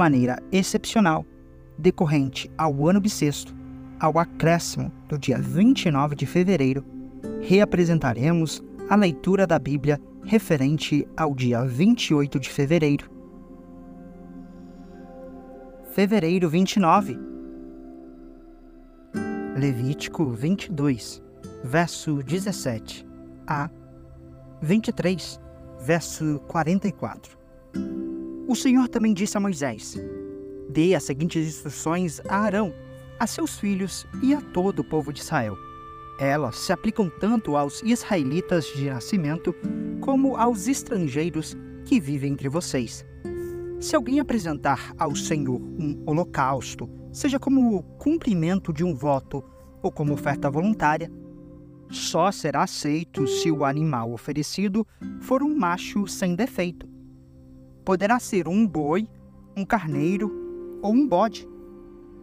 maneira excepcional, decorrente ao ano bissexto, ao acréscimo do dia 29 de fevereiro, reapresentaremos a leitura da Bíblia referente ao dia 28 de fevereiro. Fevereiro 29 Levítico 22, verso 17 a 23, verso 44 O Senhor também disse a Moisés: Dê as seguintes instruções a Arão a seus filhos e a todo o povo de Israel. Elas se aplicam tanto aos israelitas de nascimento como aos estrangeiros que vivem entre vocês. Se alguém apresentar ao Senhor um holocausto, seja como cumprimento de um voto ou como oferta voluntária, só será aceito se o animal oferecido for um macho sem defeito. Poderá ser um boi, um carneiro ou um bode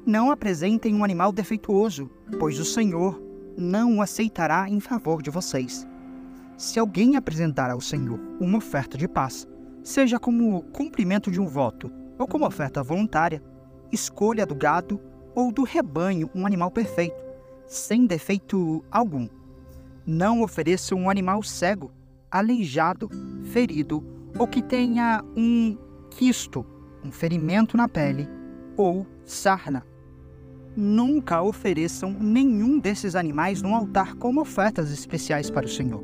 não apresentem um animal defeituoso, pois o Senhor não o aceitará em favor de vocês. Se alguém apresentar ao Senhor uma oferta de paz, seja como cumprimento de um voto ou como oferta voluntária, escolha do gado ou do rebanho um animal perfeito, sem defeito algum. Não ofereça um animal cego, aleijado, ferido ou que tenha um quisto, um ferimento na pele ou sarna nunca ofereçam nenhum desses animais no altar como ofertas especiais para o Senhor.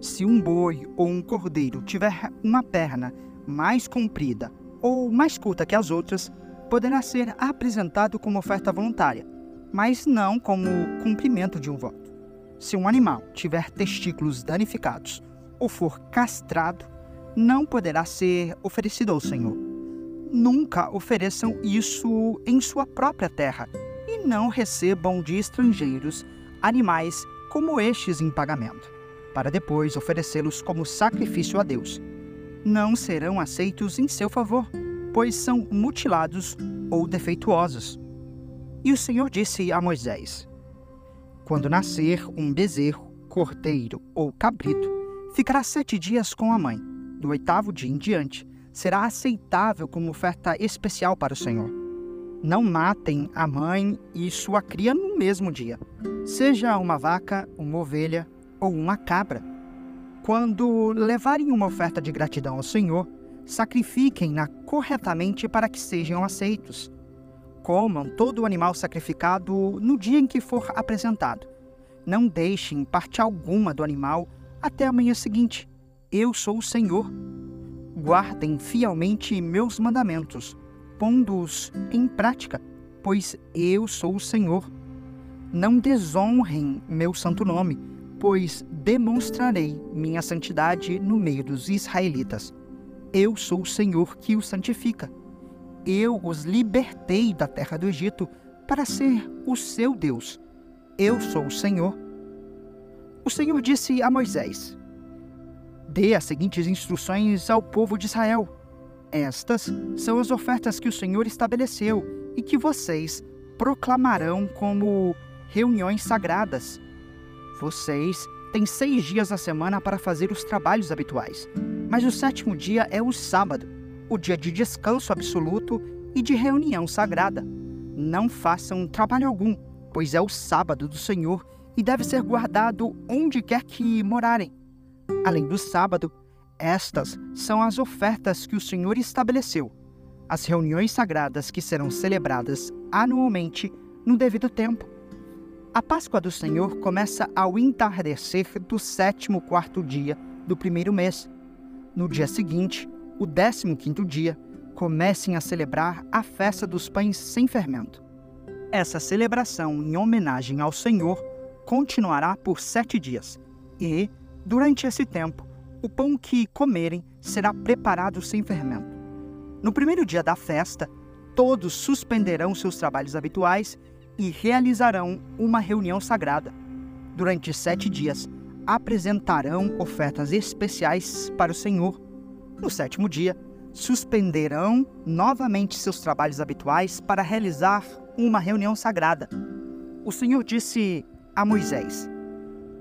Se um boi ou um cordeiro tiver uma perna mais comprida ou mais curta que as outras, poderá ser apresentado como oferta voluntária, mas não como cumprimento de um voto. Se um animal tiver testículos danificados ou for castrado, não poderá ser oferecido ao Senhor. Nunca ofereçam isso em sua própria terra, e não recebam de estrangeiros animais como estes em pagamento, para depois oferecê-los como sacrifício a Deus. Não serão aceitos em seu favor, pois são mutilados ou defeituosos. E o Senhor disse a Moisés: Quando nascer um bezerro, cordeiro ou cabrito, ficará sete dias com a mãe. Do oitavo dia em diante, será aceitável como oferta especial para o Senhor não matem a mãe e sua cria no mesmo dia, seja uma vaca, uma ovelha ou uma cabra. Quando levarem uma oferta de gratidão ao Senhor, sacrifiquem-na corretamente para que sejam aceitos. Comam todo o animal sacrificado no dia em que for apresentado. Não deixem parte alguma do animal até a manhã seguinte. Eu sou o Senhor. Guardem fielmente meus mandamentos pondo-os em prática, pois eu sou o Senhor. Não desonrem meu santo nome, pois demonstrarei minha santidade no meio dos israelitas. Eu sou o Senhor que os santifica. Eu os libertei da terra do Egito para ser o seu Deus. Eu sou o Senhor. O Senhor disse a Moisés: Dê as seguintes instruções ao povo de Israel estas são as ofertas que o Senhor estabeleceu e que vocês proclamarão como reuniões sagradas. Vocês têm seis dias na semana para fazer os trabalhos habituais, mas o sétimo dia é o sábado, o dia de descanso absoluto e de reunião sagrada. Não façam trabalho algum, pois é o sábado do Senhor e deve ser guardado onde quer que morarem. Além do sábado, estas são as ofertas que o Senhor estabeleceu, as reuniões sagradas que serão celebradas anualmente no devido tempo. A Páscoa do Senhor começa ao entardecer do sétimo quarto dia do primeiro mês. No dia seguinte, o décimo quinto dia, comecem a celebrar a festa dos pães sem fermento. Essa celebração em homenagem ao Senhor continuará por sete dias e, durante esse tempo, o pão que comerem será preparado sem fermento. No primeiro dia da festa, todos suspenderão seus trabalhos habituais e realizarão uma reunião sagrada. Durante sete dias, apresentarão ofertas especiais para o Senhor. No sétimo dia, suspenderão novamente seus trabalhos habituais para realizar uma reunião sagrada. O Senhor disse a Moisés: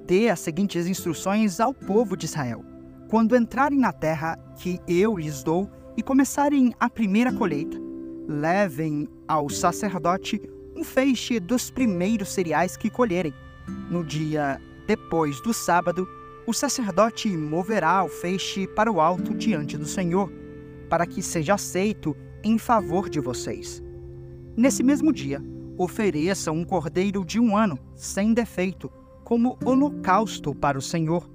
Dê as seguintes instruções ao povo de Israel quando entrarem na terra que eu lhes dou e começarem a primeira colheita, levem ao sacerdote um feixe dos primeiros cereais que colherem. No dia depois do sábado, o sacerdote moverá o feixe para o alto diante do Senhor, para que seja aceito em favor de vocês. Nesse mesmo dia, ofereçam um cordeiro de um ano, sem defeito, como holocausto para o Senhor.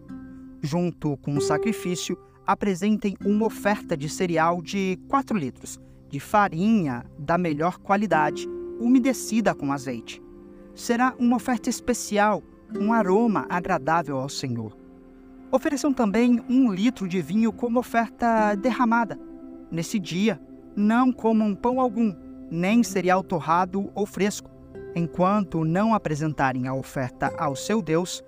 Junto com o sacrifício, apresentem uma oferta de cereal de 4 litros, de farinha da melhor qualidade, umedecida com azeite. Será uma oferta especial, um aroma agradável ao Senhor. Ofereçam também um litro de vinho como oferta derramada. Nesse dia, não comam pão algum, nem cereal torrado ou fresco, enquanto não apresentarem a oferta ao seu Deus.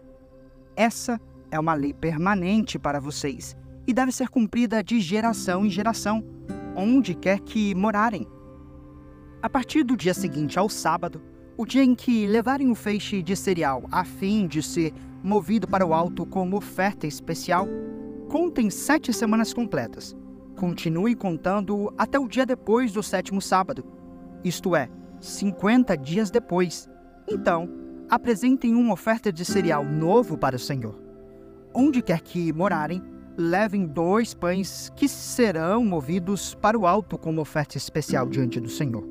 Essa é uma lei permanente para vocês e deve ser cumprida de geração em geração, onde quer que morarem. A partir do dia seguinte ao sábado, o dia em que levarem o feixe de cereal a fim de ser movido para o alto como oferta especial, contem sete semanas completas. Continue contando até o dia depois do sétimo sábado, isto é, 50 dias depois. Então, apresentem uma oferta de cereal novo para o Senhor. Onde quer que morarem, levem dois pães que serão movidos para o alto como oferta especial diante do Senhor.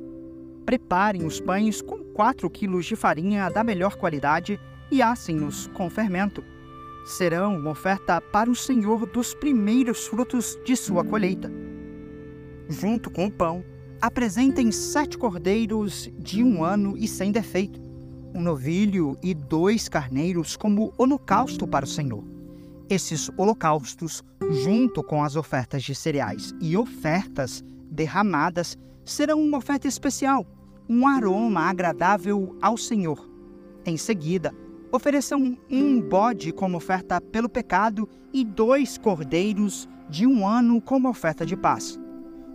Preparem os pães com 4 quilos de farinha da melhor qualidade e assem-nos com fermento. Serão uma oferta para o Senhor dos primeiros frutos de sua colheita. Junto com o pão, apresentem sete cordeiros de um ano e sem defeito, um novilho e dois carneiros como holocausto para o Senhor. Esses holocaustos, junto com as ofertas de cereais e ofertas derramadas, serão uma oferta especial, um aroma agradável ao Senhor. Em seguida, ofereçam um bode como oferta pelo pecado e dois cordeiros de um ano como oferta de paz.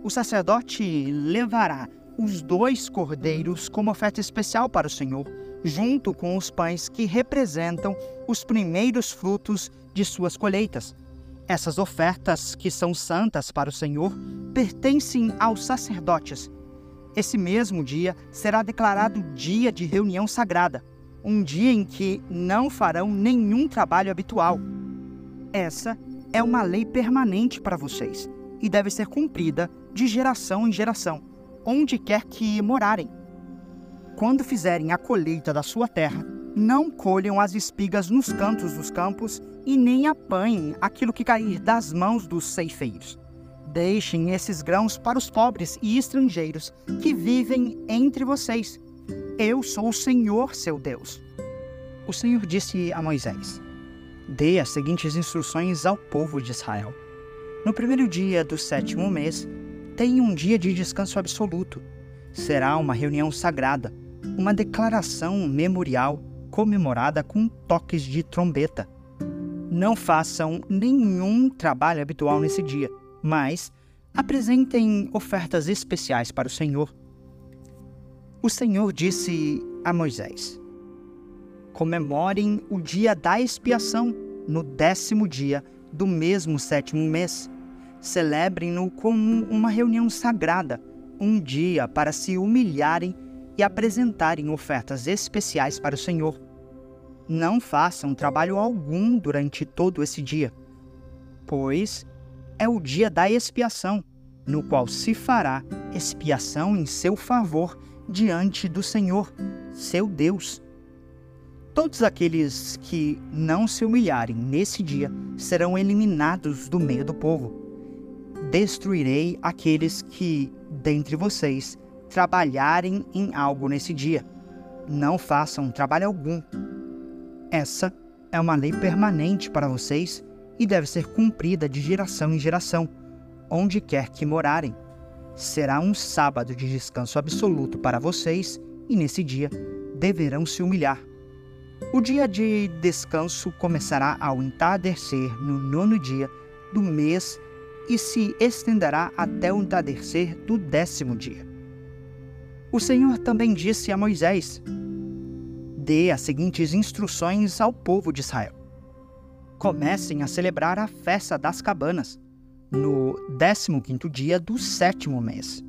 O sacerdote levará os dois cordeiros como oferta especial para o Senhor, junto com os pães que representam os primeiros frutos de suas colheitas. Essas ofertas, que são santas para o Senhor, pertencem aos sacerdotes. Esse mesmo dia será declarado dia de reunião sagrada, um dia em que não farão nenhum trabalho habitual. Essa é uma lei permanente para vocês e deve ser cumprida de geração em geração, onde quer que morarem. Quando fizerem a colheita da sua terra, não colham as espigas nos cantos dos campos e nem apanhem aquilo que cair das mãos dos ceifeiros. Deixem esses grãos para os pobres e estrangeiros que vivem entre vocês eu sou o Senhor, seu Deus. O Senhor disse a Moisés: Dê as seguintes instruções ao povo de Israel. No primeiro dia do sétimo mês, tenha um dia de descanso absoluto. Será uma reunião sagrada, uma declaração memorial comemorada com toques de trombeta. Não façam nenhum trabalho habitual nesse dia, mas apresentem ofertas especiais para o Senhor o Senhor disse a Moisés: Comemorem o dia da expiação no décimo dia do mesmo sétimo mês. Celebrem-no como uma reunião sagrada, um dia para se humilharem e apresentarem ofertas especiais para o Senhor. Não façam trabalho algum durante todo esse dia, pois é o dia da expiação, no qual se fará expiação em seu favor diante do Senhor, seu Deus. Todos aqueles que não se humilharem nesse dia serão eliminados do meio do povo. Destruirei aqueles que, dentre vocês, trabalharem em algo nesse dia. Não façam trabalho algum. Essa é uma lei permanente para vocês e deve ser cumprida de geração em geração, onde quer que morarem será um sábado de descanso absoluto para vocês e nesse dia deverão se humilhar. O dia de descanso começará ao entardecer no nono dia do mês e se estenderá até o entardecer do décimo dia. O Senhor também disse a Moisés: Dê as seguintes instruções ao povo de Israel. Comecem a celebrar a festa das cabanas no 15 dia do sétimo mês.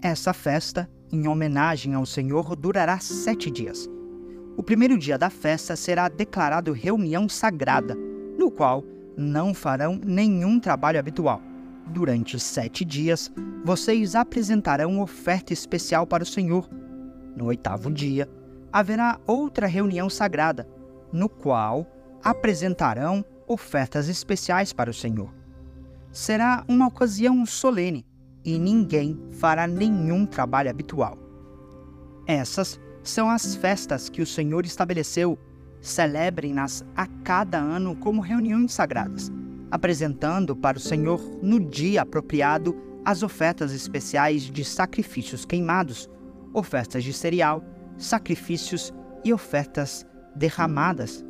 Essa festa, em homenagem ao Senhor, durará sete dias. O primeiro dia da festa será declarado reunião sagrada, no qual não farão nenhum trabalho habitual. Durante sete dias, vocês apresentarão oferta especial para o Senhor. No oitavo dia, haverá outra reunião sagrada, no qual apresentarão ofertas especiais para o Senhor. Será uma ocasião solene e ninguém fará nenhum trabalho habitual. Essas são as festas que o Senhor estabeleceu. Celebrem-nas a cada ano como reuniões sagradas, apresentando para o Senhor no dia apropriado as ofertas especiais de sacrifícios queimados, ofertas de cereal, sacrifícios e ofertas derramadas.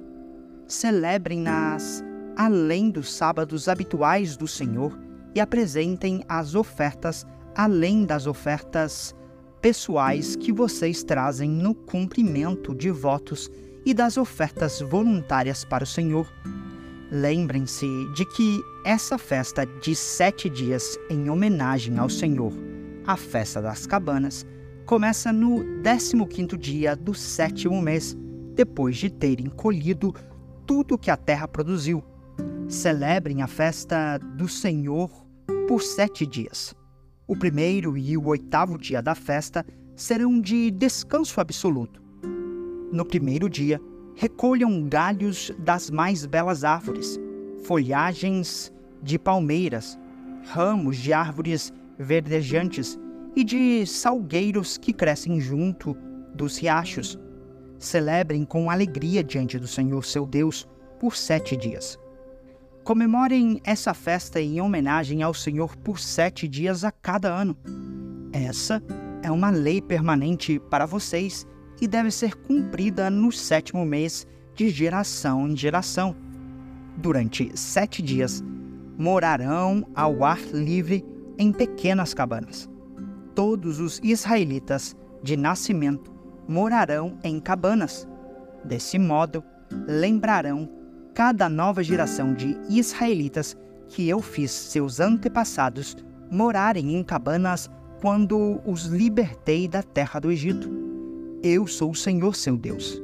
Celebrem-nas além dos sábados habituais do Senhor e apresentem as ofertas além das ofertas pessoais que vocês trazem no cumprimento de votos e das ofertas voluntárias para o Senhor. Lembrem-se de que essa festa de sete dias em homenagem ao Senhor, a festa das cabanas, começa no 15º dia do sétimo mês, depois de terem colhido tudo que a terra produziu. Celebrem a festa do Senhor por sete dias. O primeiro e o oitavo dia da festa serão de descanso absoluto. No primeiro dia, recolham galhos das mais belas árvores, folhagens de palmeiras, ramos de árvores verdejantes e de salgueiros que crescem junto dos riachos. Celebrem com alegria diante do Senhor seu Deus por sete dias. Comemorem essa festa em homenagem ao Senhor por sete dias a cada ano. Essa é uma lei permanente para vocês e deve ser cumprida no sétimo mês de geração em geração. Durante sete dias, morarão ao ar livre em pequenas cabanas. Todos os israelitas de nascimento morarão em cabanas. Desse modo, lembrarão cada nova geração de israelitas que eu fiz seus antepassados morarem em cabanas quando os libertei da terra do Egito. Eu sou o Senhor seu Deus.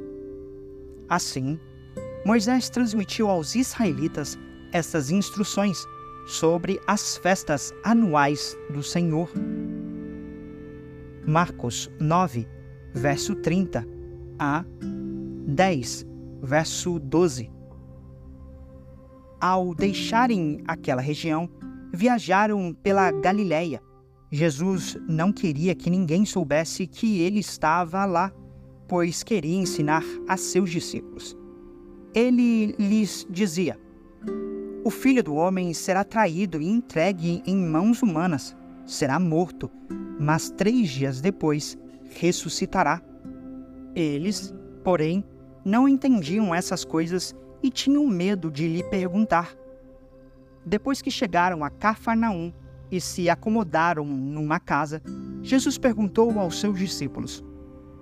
Assim, Moisés transmitiu aos israelitas estas instruções sobre as festas anuais do Senhor. Marcos 9, verso 30 a 10, verso 12. Ao deixarem aquela região, viajaram pela Galiléia. Jesus não queria que ninguém soubesse que ele estava lá, pois queria ensinar a seus discípulos. Ele lhes dizia: O filho do homem será traído e entregue em mãos humanas, será morto, mas três dias depois ressuscitará. Eles, porém, não entendiam essas coisas e tinham medo de lhe perguntar. Depois que chegaram a Cafarnaum e se acomodaram numa casa, Jesus perguntou aos seus discípulos: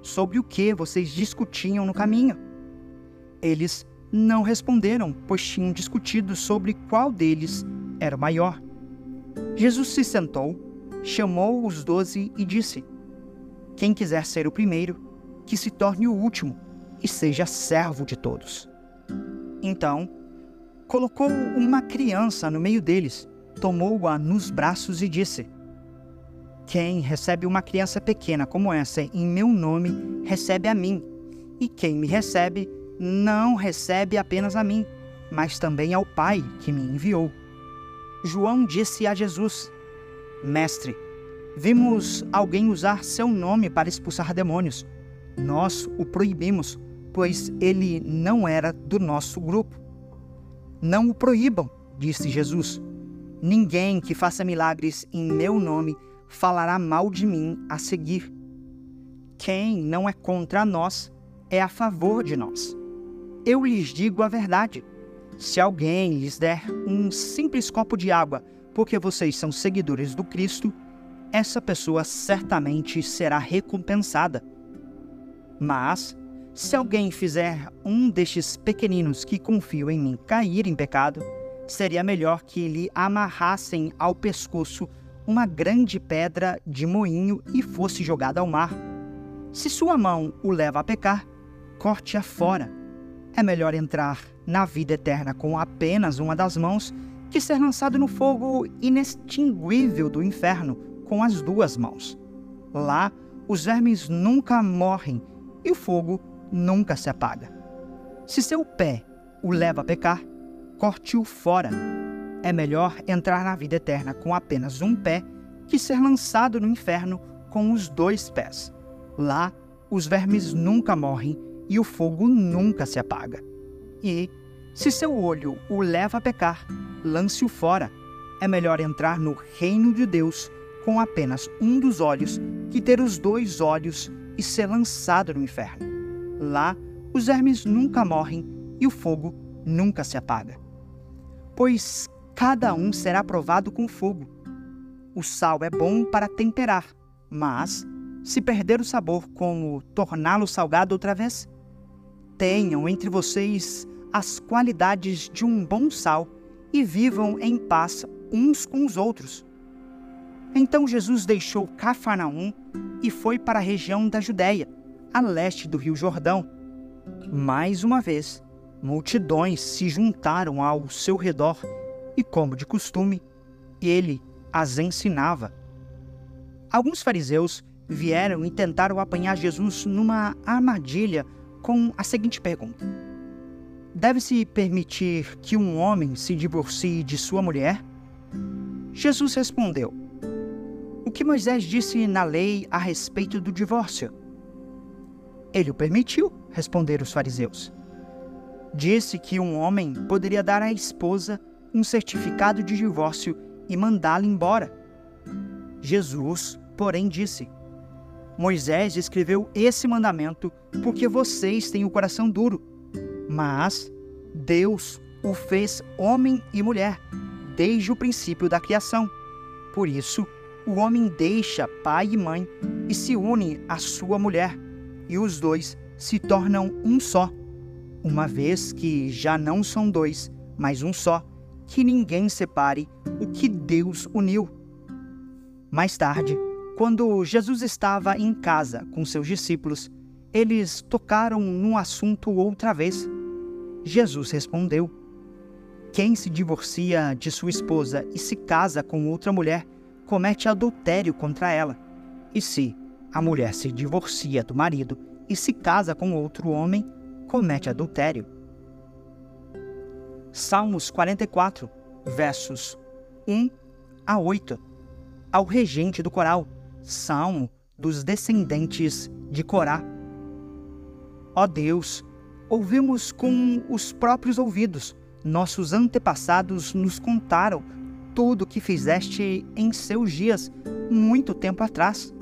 Sobre o que vocês discutiam no caminho? Eles não responderam, pois tinham discutido sobre qual deles era o maior. Jesus se sentou, chamou os doze e disse: Quem quiser ser o primeiro, que se torne o último e seja servo de todos. Então, colocou uma criança no meio deles, tomou-a nos braços e disse: Quem recebe uma criança pequena como essa em meu nome, recebe a mim. E quem me recebe, não recebe apenas a mim, mas também ao Pai que me enviou. João disse a Jesus: Mestre, vimos alguém usar seu nome para expulsar demônios. Nós o proibimos pois ele não era do nosso grupo. Não o proíbam, disse Jesus. Ninguém que faça milagres em meu nome falará mal de mim a seguir. Quem não é contra nós é a favor de nós. Eu lhes digo a verdade. Se alguém lhes der um simples copo de água porque vocês são seguidores do Cristo, essa pessoa certamente será recompensada. Mas, se alguém fizer um destes pequeninos que confiam em mim cair em pecado, seria melhor que lhe amarrassem ao pescoço uma grande pedra de moinho e fosse jogada ao mar. Se sua mão o leva a pecar, corte-a fora. É melhor entrar na vida eterna com apenas uma das mãos que ser lançado no fogo inextinguível do inferno com as duas mãos. Lá, os vermes nunca morrem e o fogo nunca se apaga. Se seu pé o leva a pecar, corte-o fora. É melhor entrar na vida eterna com apenas um pé que ser lançado no inferno com os dois pés. Lá, os vermes nunca morrem e o fogo nunca se apaga. E, se seu olho o leva a pecar, lance-o fora. É melhor entrar no reino de Deus com apenas um dos olhos que ter os dois olhos e ser lançado no inferno. Lá, os vermes nunca morrem e o fogo nunca se apaga. Pois cada um será provado com fogo. O sal é bom para temperar, mas, se perder o sabor, como torná-lo salgado outra vez? Tenham entre vocês as qualidades de um bom sal e vivam em paz uns com os outros. Então Jesus deixou Cafarnaum e foi para a região da Judéia, a leste do rio Jordão. Mais uma vez, multidões se juntaram ao seu redor e, como de costume, ele as ensinava. Alguns fariseus vieram e tentaram apanhar Jesus numa armadilha com a seguinte pergunta: Deve-se permitir que um homem se divorcie de sua mulher? Jesus respondeu: O que Moisés disse na lei a respeito do divórcio? Ele o permitiu, responderam os fariseus. Disse que um homem poderia dar à esposa um certificado de divórcio e mandá-la embora. Jesus, porém, disse: Moisés escreveu esse mandamento porque vocês têm o coração duro, mas Deus o fez homem e mulher desde o princípio da criação. Por isso, o homem deixa pai e mãe e se une à sua mulher, e os dois se tornam um só. Uma vez que já não são dois, mas um só, que ninguém separe o que Deus uniu. Mais tarde, quando Jesus estava em casa com seus discípulos, eles tocaram num assunto outra vez. Jesus respondeu: Quem se divorcia de sua esposa e se casa com outra mulher, comete adultério contra ela. E se a mulher se divorcia do marido e se casa com outro homem, comete adultério. Salmos 44, versos 1 a 8. Ao regente do coral, Salmo dos descendentes de Corá. Ó Deus, ouvimos com os próprios ouvidos, nossos antepassados nos contaram tudo o que fizeste em seus dias, muito tempo atrás.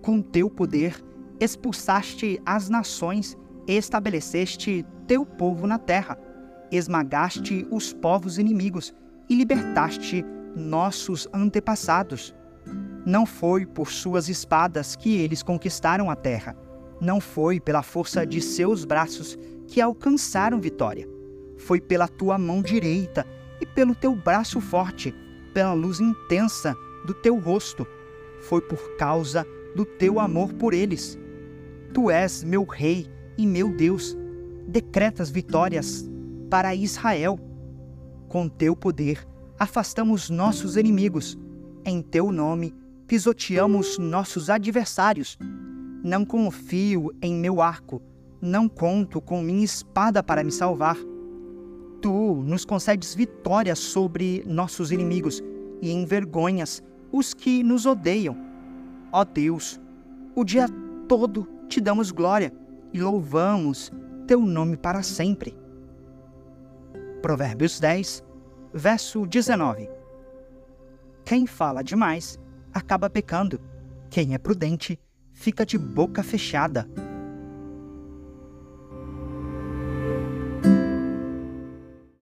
Com teu poder, expulsaste as nações, estabeleceste teu povo na terra, esmagaste os povos inimigos e libertaste nossos antepassados. Não foi por suas espadas que eles conquistaram a terra. Não foi pela força de seus braços que alcançaram vitória. Foi pela tua mão direita e pelo teu braço forte, pela luz intensa do teu rosto. Foi por causa do teu amor por eles. Tu és meu rei e meu Deus. Decretas vitórias para Israel. Com teu poder, afastamos nossos inimigos. Em teu nome, pisoteamos nossos adversários. Não confio em meu arco, não conto com minha espada para me salvar. Tu nos concedes vitória sobre nossos inimigos e envergonhas os que nos odeiam. Ó Deus, o dia todo te damos glória e louvamos teu nome para sempre. Provérbios 10, verso 19. Quem fala demais acaba pecando. Quem é prudente fica de boca fechada.